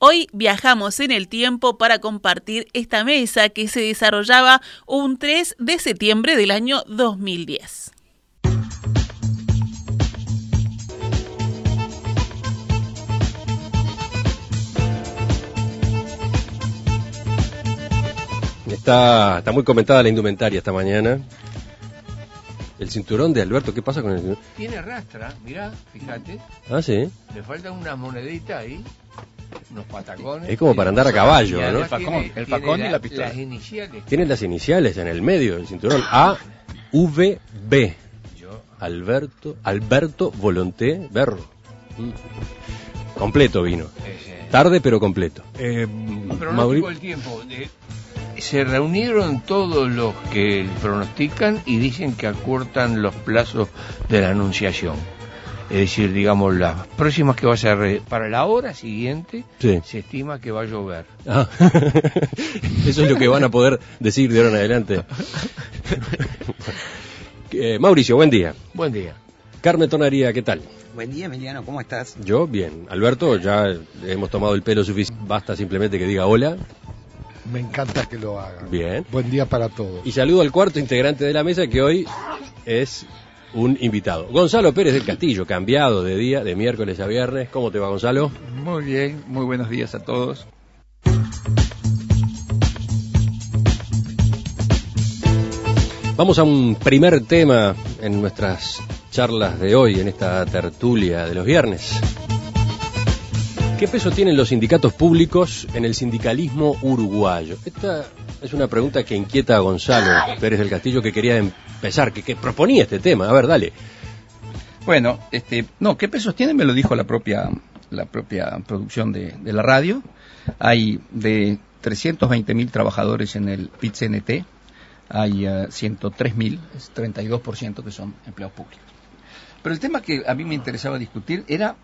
Hoy viajamos en el tiempo para compartir esta mesa que se desarrollaba un 3 de septiembre del año 2010. Está, está muy comentada la indumentaria esta mañana. El cinturón de Alberto, ¿qué pasa con el cinturón? Tiene rastra, mirá, fíjate. Ah, sí. Le falta una monedita ahí, unos patacones. Es como para andar a caballo, ¿no? El facón, tiene- el tiene facón y la- la pistola. Las iniciales. Tiene las iniciales en el medio del cinturón. A, V, B. Alberto, Alberto Volonté Berro. Mm. Completo vino. Tarde pero completo. Eh, Mauri- tiempo. se reunieron todos los que pronostican y dicen que acortan los plazos de la anunciación. Es decir, digamos, las próximas que va a ser eh, para la hora siguiente, Sí. se estima que va a llover. Ah. Eso es lo que van a poder decir de ahora en adelante. Eh, Mauricio, buen día. Buen día. Carmen Tonaría, ¿qué tal? Buen día, Emiliano, ¿cómo estás? Yo, bien. Alberto, ya hemos tomado el pelo suficiente. Basta simplemente que diga hola. Me encanta que lo hagan. Bien. Buen día para todos. Y saludo al cuarto integrante de la mesa que hoy es un invitado. Gonzalo Pérez del Castillo, cambiado de día, de miércoles a viernes. ¿Cómo te va, Gonzalo? Muy bien, muy buenos días a todos. Vamos a un primer tema en nuestras charlas de hoy, en esta tertulia de los viernes. ¿Qué peso tienen los sindicatos públicos en el sindicalismo uruguayo? Esta es una pregunta que inquieta a Gonzalo Pérez del Castillo, que quería empezar, que, que proponía este tema. A ver, dale. Bueno, este, no, ¿qué pesos tienen? Me lo dijo la propia, la propia producción de, la radio. Hay de 320.000 trabajadores en el PIT-CNT, hay eh, 103.000, es 32% que son empleados públicos. Pero el tema que a mí me interesaba discutir era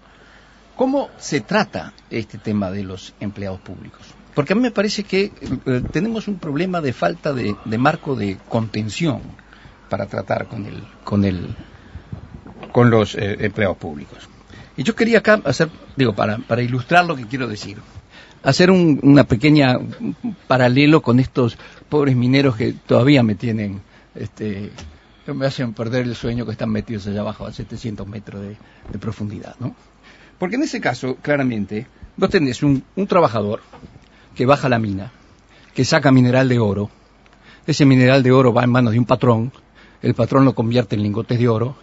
cómo se trata este tema de los empleados públicos. Porque a mí me parece que eh, tenemos un problema de falta de, de marco de contención para tratar con el, con el, con los eh, empleados públicos. Y yo quería acá hacer, digo, para, para ilustrar lo que quiero decir, hacer un, una pequeña paralelo con estos pobres mineros que todavía me tienen, este, que me hacen perder el sueño que están metidos allá abajo a 700 metros de, profundidad, ¿no? Porque en ese caso, claramente, vos tenés un trabajador que baja la mina, que saca mineral de oro, ese mineral de oro va en manos de un patrón, el patrón lo convierte en lingotes de oro,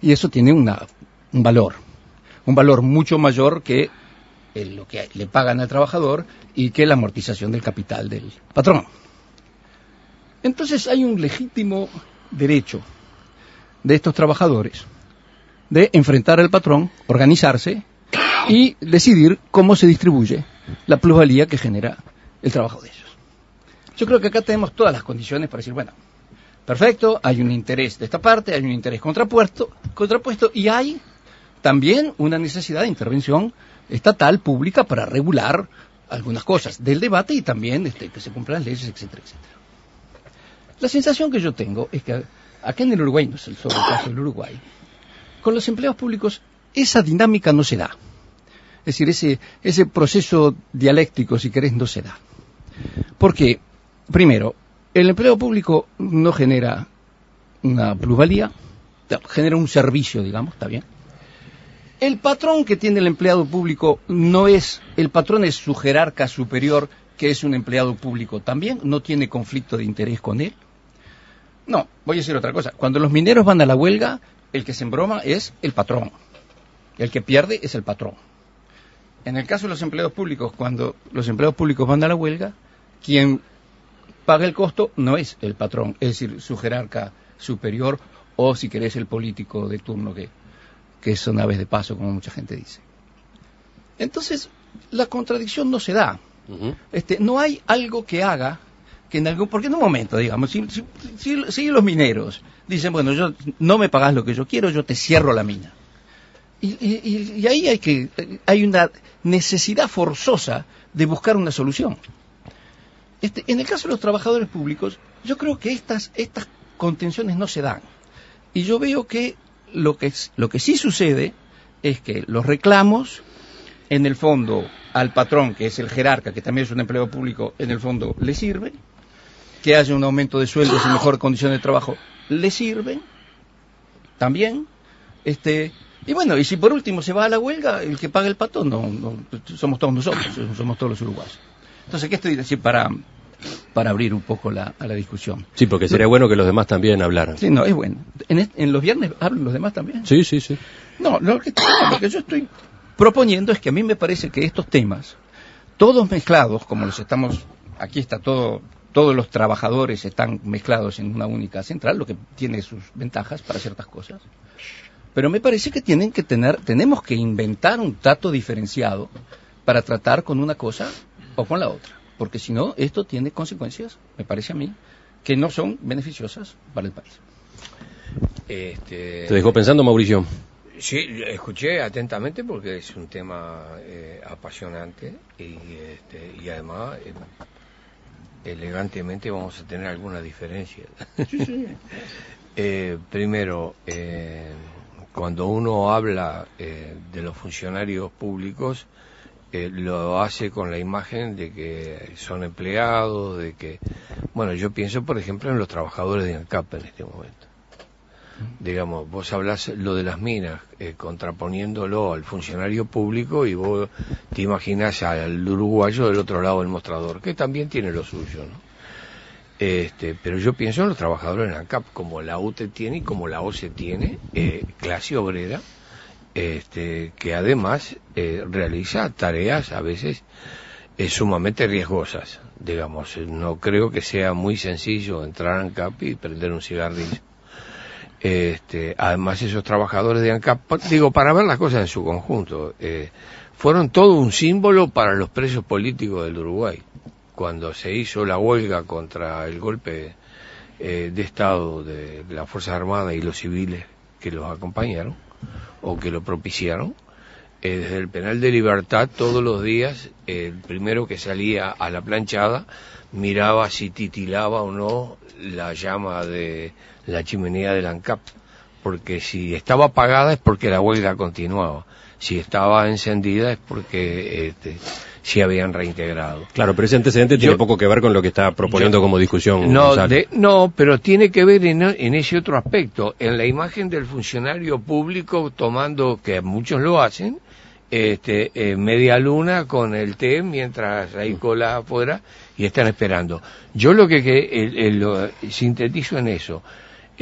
y eso tiene una, un valor, un valor mucho mayor que el- lo que le pagan al trabajador y que la amortización del capital del patrón. Entonces hay un legítimo derecho de estos trabajadores de enfrentar al patrón, organizarse y decidir cómo se distribuye la plusvalía que genera el trabajo de ellos. Yo creo que acá tenemos todas las condiciones para decir, bueno, perfecto, hay un interés de esta parte, hay un interés contrapuesto, contrapuesto y hay también una necesidad de intervención estatal, pública, para regular algunas cosas del debate y también este, que se cumplan las leyes, etcétera, etcétera. La sensación que yo tengo es que acá en el Uruguay, no es el solo caso del Uruguay, con los empleados públicos esa dinámica no se da. Es decir, ese, proceso dialéctico, si querés, no se da. Porque, primero, el empleo público no genera una plusvalía, genera un servicio, digamos, está bien. El patrón que tiene el empleado público no es, el patrón es su jerarca superior, que es un empleado público también, no tiene conflicto de interés con él. No, voy a decir otra cosa. Cuando los mineros van a la huelga, el que se embroma es el patrón. El que pierde es el patrón. En el caso de los empleados públicos, cuando los empleados públicos van a la huelga, quien paga el costo no es el patrón, es decir, su jerarca superior o, si querés, el político de turno que, que son aves de paso, como mucha gente dice. Entonces, la contradicción no se da. Este, no hay algo que haga que en algún, porque en un momento, digamos, si, si- si- si los mineros dicen, bueno, yo no me pagas lo que yo quiero, yo te cierro la mina. Y, y- y- y ahí hay que, hay una necesidad forzosa de buscar una solución. Este, en el caso de los trabajadores públicos, yo creo que estas, contenciones no se dan. Y yo veo que lo que, sí sucede es que los reclamos, en el fondo, al patrón, que es el jerarca, que también es un empleado público, en el fondo le sirve, que haya un aumento de sueldos y mejor condición de trabajo, le sirve también. Este, y bueno, y si por último se va a la huelga, el que paga el pato no, no- somos todos nosotros, somos todos los uruguayos. Entonces, ¿qué estoy diciendo para, para abrir un poco la, a la discusión? Sí, porque sería bueno que los demás también hablaran. Sí, no, es bueno. En, en los viernes hablan los demás también. Sí, sí, sí. No, lo que, no, lo que yo estoy proponiendo es que a mí me parece que estos temas, todos mezclados, como los estamos, aquí está todo, todos los trabajadores están mezclados en una única central, lo que tiene sus ventajas para ciertas cosas. Pero me parece que tienen que tener, tenemos que inventar un trato diferenciado para tratar con una cosa o con la otra. Porque si no, esto tiene consecuencias, me parece a mí, que no son beneficiosas para el país. Este, Te dejó pensando, Mauricio. Sí, escuché atentamente porque es un tema eh, apasionante y, este, y además eh, elegantemente vamos a tener algunas diferencias. Eh, primero, eh, cuando uno habla eh, de los funcionarios públicos, eh, lo hace con la imagen de que son empleados, de que, bueno, yo pienso, por ejemplo, en los trabajadores de ANCAP en este momento digamos, vos hablas lo de las minas, eh, contraponiéndolo al funcionario público y vos te imaginas al uruguayo del otro lado del mostrador, que también tiene lo suyo, ¿no? Este, pero yo pienso en los trabajadores en ANCAP, como la UTE tiene y como la OCE tiene, eh, clase obrera, este, que además eh, realiza tareas a veces eh, sumamente riesgosas, digamos. No creo que sea muy sencillo entrar a ANCAP y prender un cigarrillo. Este, además esos trabajadores de ANCAP, digo, para ver las cosas en su conjunto, eh, fueron todo un símbolo para los presos políticos del Uruguay. Cuando se hizo la huelga contra el golpe eh, de Estado de las Fuerzas Armadas y los civiles que los acompañaron o que lo propiciaron, eh, desde el penal de libertad todos los días el primero que salía a la planchada miraba si titilaba o no la llama de la chimenea del ANCAP, porque si estaba apagada es porque la huelga continuaba, si estaba encendida es porque este, se habían reintegrado. Claro, pero ese antecedente tiene poco que ver con lo que está proponiendo Yo- como discusión. No, de- no, pero tiene que ver en, en ese otro aspecto, en la imagen del funcionario público tomando, que muchos lo hacen, este, eh, media luna con el té mientras hay cola afuera y están esperando. Yo lo que, que el- el- lo sintetizo en eso,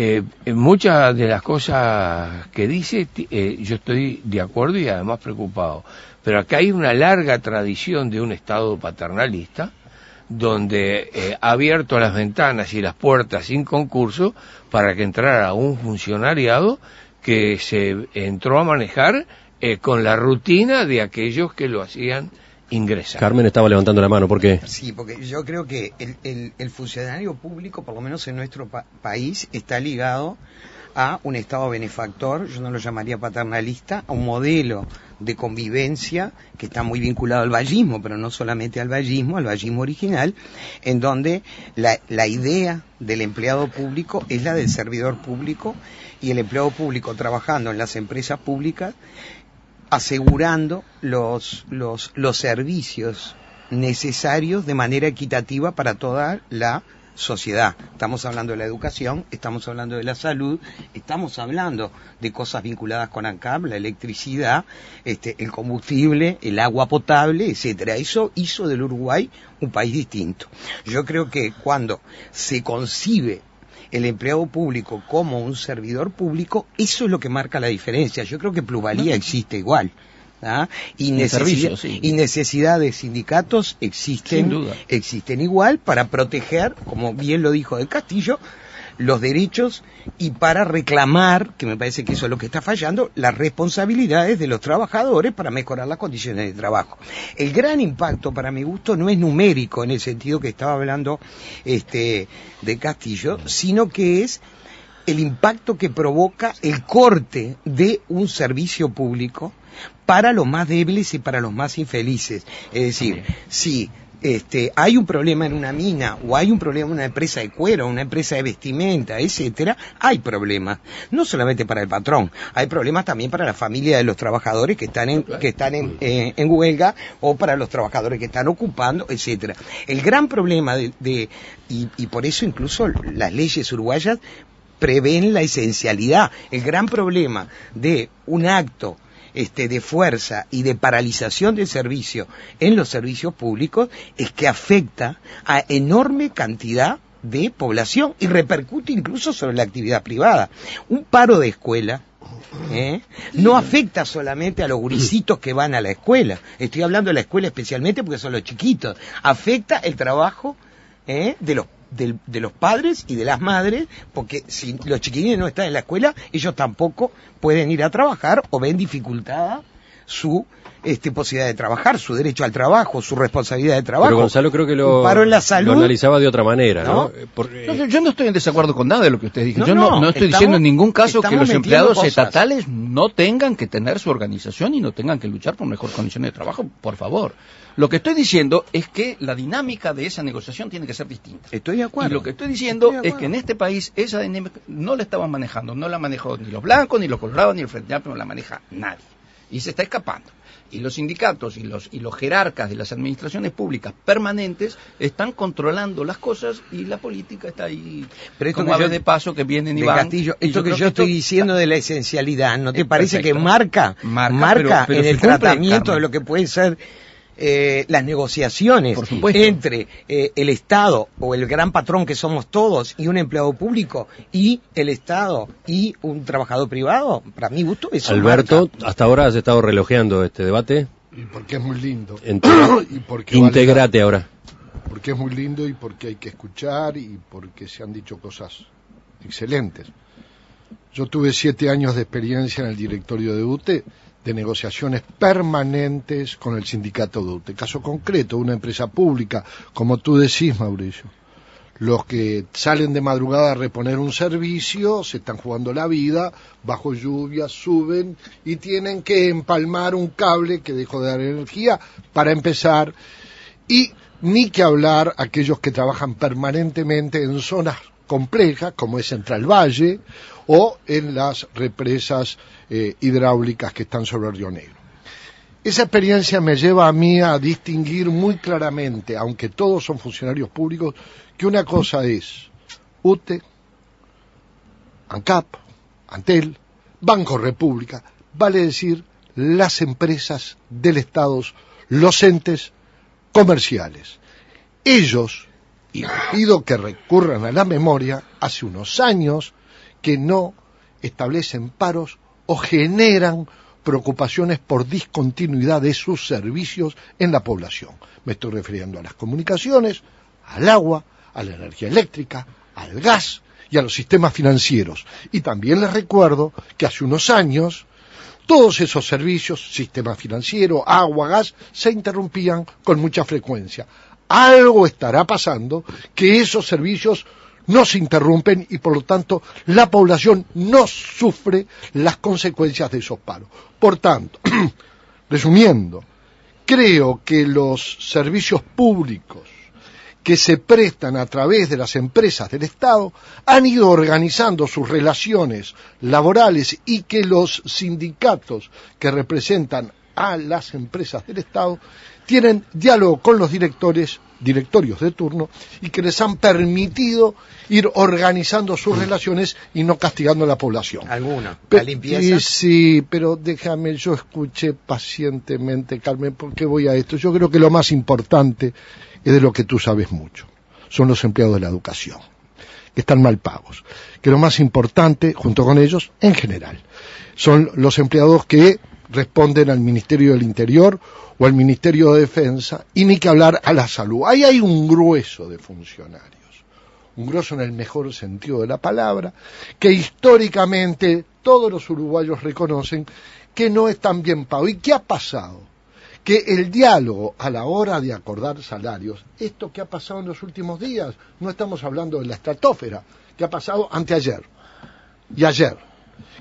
eh, muchas de las cosas que dice, eh, yo estoy de acuerdo y además preocupado. Pero acá hay una larga tradición de un Estado paternalista, donde eh, ha abierto las ventanas y las puertas sin concurso para que entrara un funcionariado que se entró a manejar eh, con la rutina de aquellos que lo hacían ingresar. Carmen estaba levantando la mano, ¿por qué? Sí, porque yo creo que el, el- el funcionario público, por lo menos en nuestro pa- país, está ligado a un Estado benefactor, yo no lo llamaría paternalista, a un modelo de convivencia que está muy vinculado al vallismo, pero no solamente al vallismo, al vallismo original, en donde la, la idea del empleado público es la del servidor público y el empleado público trabajando en las empresas públicas asegurando los, los, los servicios necesarios de manera equitativa para toda la sociedad. Estamos hablando de la educación, estamos hablando de la salud, estamos hablando de cosas vinculadas con ANCAP, la electricidad, este, el combustible, el agua potable, etcétera. Eso hizo del Uruguay un país distinto. Yo creo que cuando se concibe el empleado público como un servidor público, eso es lo que marca la diferencia. Yo creo que plusvalía existe igual. ¿ah? Y, necesidad, servicio, sí. y necesidad de sindicatos existen, existen igual para proteger, como bien lo dijo del Castillo, los derechos y para reclamar, que me parece que eso es lo que está fallando, las responsabilidades de los trabajadores para mejorar las condiciones de trabajo. El gran impacto, para mi gusto, no es numérico en el sentido que estaba hablando este, de Castillo, sino que es el impacto que provoca el corte de un servicio público para los más débiles y para los más infelices. Es decir, si este, hay un problema en una mina o hay un problema en una empresa de cuero, una empresa de vestimenta, etcétera, hay problemas. No solamente para el patrón, hay problemas también para la familia de los trabajadores que están en, que están en, eh, en huelga o para los trabajadores que están ocupando, etcétera. El gran problema de, de y, y por eso incluso las leyes uruguayas prevén la esencialidad. El gran problema de un acto este, de fuerza y de paralización del servicio en los servicios públicos es que afecta a enorme cantidad de población y repercute incluso sobre la actividad privada. Un paro de escuela ¿eh? no afecta solamente a los gurisitos que van a la escuela. Estoy hablando de la escuela especialmente porque son los chiquitos. Afecta el trabajo ¿eh? de los de los padres y de las madres, porque si los chiquilines no están en la escuela, ellos tampoco pueden ir a trabajar o ven dificultada su este, posibilidad de trabajar, su derecho al trabajo, su responsabilidad de trabajo. Pero Gonzalo creo que lo, paro en la lo salud. analizaba de otra manera, ¿no? ¿No? Eh, porque- No, yo no estoy en desacuerdo con nada de lo que usted dijo. No, yo no, no, no estoy estamos- diciendo en ningún caso que estamos los empleados cosas. estatales no tengan que tener su organización y no tengan que luchar por mejor condiciones de trabajo, por favor. Lo que estoy diciendo es que la dinámica de esa negociación tiene que ser distinta. Estoy de acuerdo. Y lo que estoy diciendo Estoy es que en este país esa dinámica no la estaban manejando, no la manejó ni los blancos, ni los colorados, ni el Frente Amplio, no la maneja nadie. Y se está escapando. Y los sindicatos y los, y los jerarcas de las administraciones públicas permanentes están controlando las cosas y la política está ahí Pero esto como que yo- de paso que vienen y van. Castillo, esto que yo estoy esto- diciendo de la esencialidad, ¿no te Es parece que marca, Marca, marca pero- pero en el cumple, tratamiento Carmen. de lo que pueden ser eh, las negociaciones entre eh, el Estado o el gran patrón que somos todos y un empleado público y el Estado y un trabajador privado? Para mi gusto eso Alberto, marca. hasta ahora has estado relojeando este debate. Y porque es muy lindo. Y porque vale Integrate ahora. la- porque es muy lindo y porque hay que escuchar y porque se han dicho cosas excelentes. Yo tuve siete años de experiencia en el directorio de UTE de negociaciones permanentes con el sindicato de UTE. Caso concreto, una empresa pública, como tú decís, Mauricio. Los que salen de madrugada a reponer un servicio se están jugando la vida, bajo lluvia, suben y tienen que empalmar un cable que dejó de dar energía para empezar. Y ni que hablar aquellos que trabajan permanentemente en zonas complejas, como es Central Valle, o en las represas eh, hidráulicas que están sobre el Río Negro. Esa experiencia me lleva a mí a distinguir muy claramente, aunque todos son funcionarios públicos, que una cosa es UTE, ANCAP, ANTEL, Banco República, vale decir las empresas del Estado, los entes comerciales. Ellos, y les pido que recurran a la memoria, hace unos años que no establecen paros o generan preocupaciones por discontinuidad de sus servicios en la población. Me estoy refiriendo a las comunicaciones, al agua, a la energía eléctrica, al gas y a los sistemas financieros. Y también les recuerdo que hace unos años todos esos servicios, sistema financiero, agua, gas, se interrumpían con mucha frecuencia. Algo estará pasando que esos servicios no se interrumpen y por lo tanto la población no sufre las consecuencias de esos paros. Por tanto, resumiendo, creo que los servicios públicos que se prestan a través de las empresas del Estado han ido organizando sus relaciones laborales y que los sindicatos que representan a las empresas del Estado tienen diálogo con los directores, directorios de turno y que les han permitido ir organizando sus relaciones y no castigando a la población. Alguna. La limpieza. Sí, sí, pero déjame, yo escuché pacientemente, Carmen, porque voy a esto. Yo creo que lo más importante es de lo que tú sabes mucho. Son los empleados de la educación, que están mal pagos. Que lo más importante, junto con ellos, en general, son los empleados que responden al Ministerio del Interior o al Ministerio de Defensa, y ni que hablar a la salud. Ahí hay un grueso de funcionarios un grosso en el mejor sentido de la palabra, que históricamente todos los uruguayos reconocen que no están bien pagos. ¿Y qué ha pasado? Que el diálogo a la hora de acordar salarios, esto que ha pasado en los últimos días, no estamos hablando de la estratosfera, que ha pasado anteayer y ayer,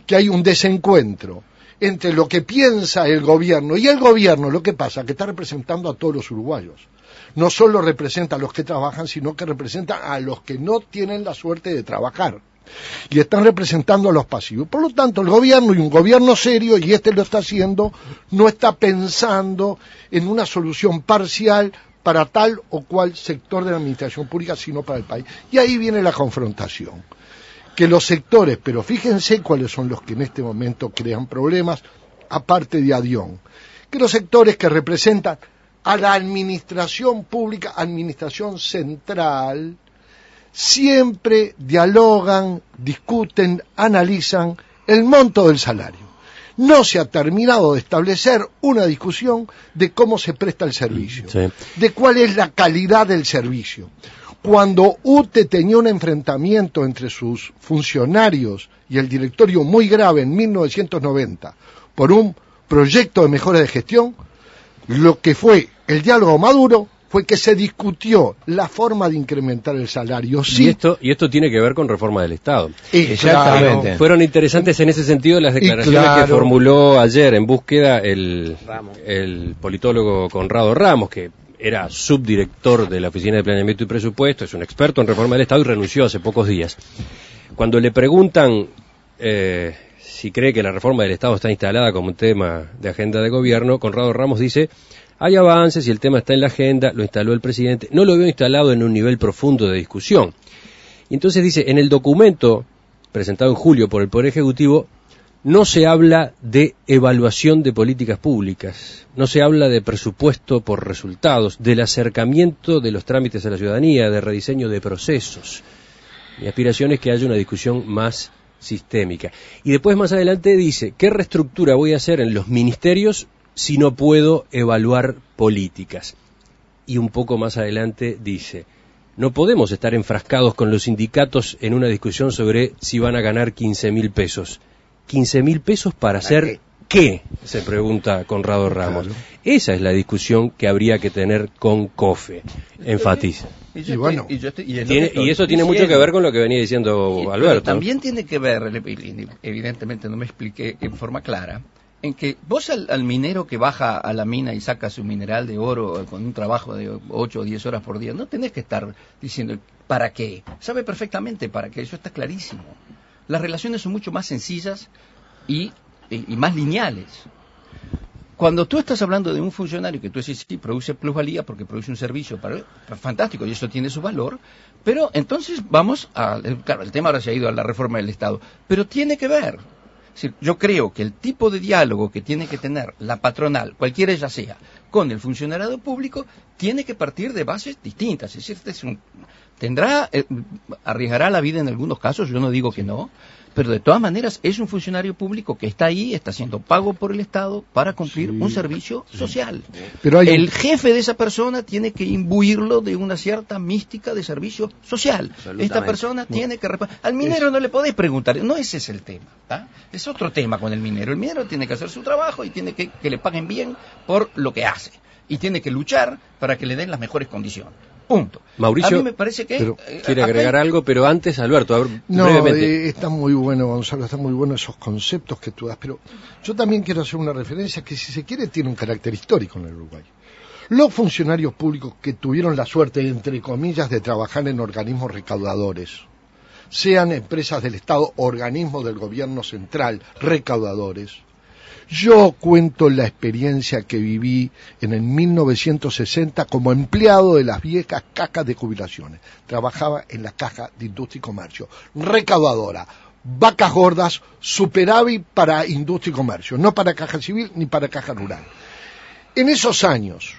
que hay un desencuentro entre lo que piensa el gobierno y el gobierno, lo que pasa, que está representando a todos los uruguayos. No solo representa a los que trabajan, sino que representa a los que no tienen la suerte de trabajar. Y están representando a los pasivos. Por lo tanto, el gobierno y un gobierno serio, y este lo está haciendo, no está pensando en una solución parcial para tal o cual sector de la administración pública, sino para el país. Y ahí viene la confrontación que los sectores, pero fíjense cuáles son los que en este momento crean problemas, aparte de Adión, que los sectores que representan a la administración pública, administración central, siempre dialogan, discuten, analizan el monto del salario. No se ha terminado de establecer una discusión de cómo se presta el servicio, de cuál es la calidad del servicio cuando UTE tenía un enfrentamiento entre sus funcionarios y el directorio muy grave en 1990 por un proyecto de mejora de gestión, lo que fue el diálogo maduro fue que se discutió la forma de incrementar el salario. Sí. Y, esto, y esto tiene que ver con reforma del Estado. Exactamente. Fueron interesantes en ese sentido las declaraciones que formuló ayer en búsqueda el, el politólogo Conrado Ramos, que era subdirector de la Oficina de Planeamiento y Presupuesto, es un experto en reforma del Estado y renunció hace pocos días. Cuando le preguntan eh, si cree que la reforma del Estado está instalada como un tema de agenda de gobierno, Conrado Ramos dice, hay avances y el tema está en la agenda, lo instaló el presidente, no lo veo instalado en un nivel profundo de discusión. Y entonces dice, en el documento presentado en julio por el Poder Ejecutivo, no se habla de evaluación de políticas públicas, no se habla de presupuesto por resultados, del acercamiento de los trámites a la ciudadanía, de rediseño de procesos. Mi aspiración es que haya una discusión más sistémica. Y después más adelante dice, ¿qué reestructura voy a hacer en los ministerios si no puedo evaluar políticas? Y un poco más adelante dice, no podemos estar enfrascados con los sindicatos en una discusión sobre si van a ganar 15 mil pesos 15 mil pesos para hacer qué? Se pregunta Conrado Ramos. Esa es la discusión que habría que tener con COFE, enfatiza. Y, bueno, y, eso tiene mucho que ver con lo que venía diciendo Alberto. También tiene que ver, evidentemente no me expliqué en forma clara, en que vos al, minero que baja a la mina y saca su mineral de oro con un trabajo de 8 o 10 horas por día, no tenés que estar diciendo para qué. Sabe perfectamente para qué, eso está clarísimo las relaciones son mucho más sencillas y, más lineales. Cuando tú estás hablando de un funcionario que tú decís, sí, produce plusvalía porque produce un servicio para, fantástico y eso tiene su valor, pero entonces vamos a, claro, el tema ahora se ha ido a la reforma del Estado, pero tiene que ver. yo creo que el tipo de diálogo que tiene que tener la patronal, cualquiera ella sea, con el funcionario público, tiene que partir de bases distintas. Es decir, este es un, Tendrá, eh, arriesgará la vida en algunos casos, yo no digo que no, pero de todas maneras es un funcionario público que está ahí, está siendo pago por el Estado para cumplir un servicio social. Pero el jefe de esa persona tiene que imbuirlo de una cierta mística de servicio social. Esta persona tiene que... Al minero no le podéis preguntar, no ese es el tema. Es otro tema con el minero. El minero tiene que hacer su trabajo y tiene que que le paguen bien por lo que hace. Y tiene que luchar para que le den las mejores condiciones. Punto. Mauricio, a mí me parece que eh, quiere agregar algo, pero antes Alberto, a ver, no, eh, está muy bueno, Gonzalo, está muy bueno esos conceptos que tú das, pero yo también quiero hacer una referencia que si se quiere tiene un carácter histórico en el Uruguay. Los funcionarios públicos que tuvieron la suerte, entre comillas, de trabajar en organismos recaudadores, sean empresas del Estado, organismos del gobierno central, recaudadores, yo cuento la experiencia que viví en el 1960 como empleado de las viejas cajas de jubilaciones. Trabajaba en la caja de industria y comercio, recaudadora, vacas gordas, superávit para industria y comercio, no para caja civil ni para caja rural. En esos años,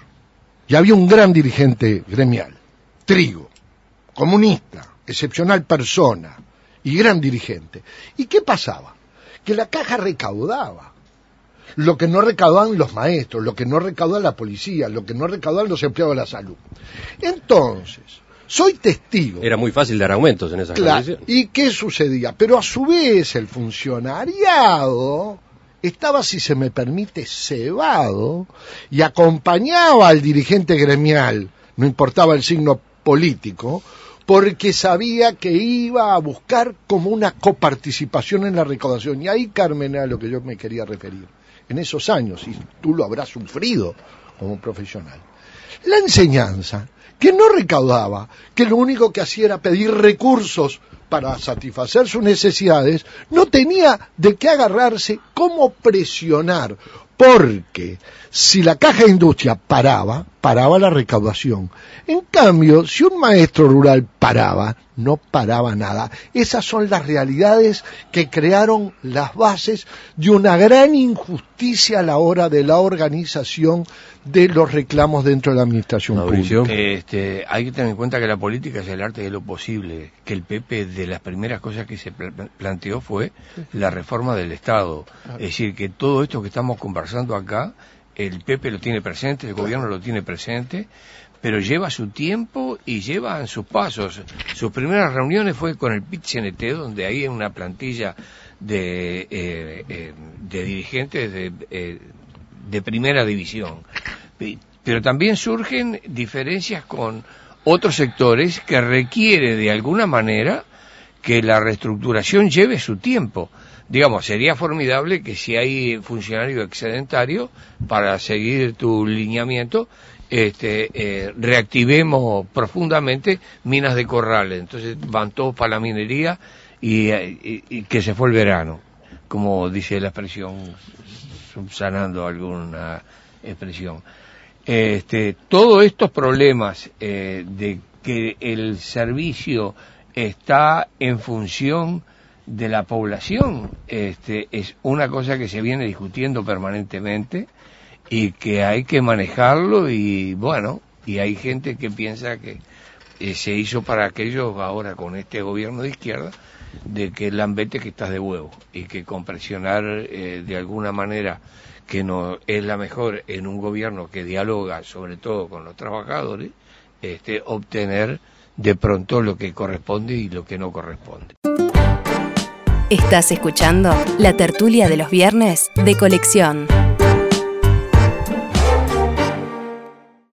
ya había un gran dirigente gremial, Trigo, comunista, excepcional persona y gran dirigente. ¿Y qué pasaba? Que la caja recaudaba lo que no recaudan los maestros, lo que no recauda la policía, lo que no recaudan los empleados de la salud. Entonces, Soy testigo. Era muy fácil dar aumentos en esas Claro. ¿Y qué sucedía? Pero a su vez el funcionariado estaba, si se me permite, cebado y acompañaba al dirigente gremial, no importaba el signo político, porque sabía que iba a buscar como una coparticipación en la recaudación. Y ahí, Carmen, a lo que yo me quería referir. En esos años, y tú lo habrás sufrido como profesional. La enseñanza, que no recaudaba, que lo único que hacía era pedir recursos para satisfacer sus necesidades, no tenía de qué agarrarse, cómo presionar, porque si la caja de industria paraba, paraba la recaudación. En cambio, si un maestro rural paraba, no paraba nada. Esas son las realidades que crearon las bases de una gran injusticia a la hora de la organización de los reclamos dentro de la administración Mauricio. pública. Este, hay que tener en cuenta que la política es el arte de lo posible, que el PP de las primeras cosas que se pla- planteó fue la reforma del Estado. Es decir, que todo esto que estamos conversando acá, el PP lo tiene presente, el gobierno lo tiene presente, pero lleva su tiempo y lleva sus pasos. Sus primeras reuniones fue con el PIT-CNT, donde hay una plantilla de, eh, eh, de dirigentes de, eh, de primera división. Pe- Pero también surgen diferencias con otros sectores que requiere de alguna manera que la reestructuración lleve su tiempo. Digamos, sería formidable que si hay funcionario excedentario, para seguir tu lineamiento, este, eh, reactivemos profundamente minas de corrales. Entonces van todos para la minería y, eh, y- y que se fue el verano, como dice la expresión, subsanando alguna expresión. Este, todos estos problemas eh, de que el servicio está en función de la población. Este, es una cosa que se viene discutiendo permanentemente y que hay que manejarlo y bueno, y hay gente que piensa que eh, se hizo para aquellos ahora con este gobierno de izquierda de que lambete que estás de huevo y que con presionar eh, de alguna manera que no es la mejor en un gobierno que dialoga sobre todo con los trabajadores este obtener de pronto lo que corresponde y lo que no corresponde Estás escuchando la tertulia de los viernes de colección.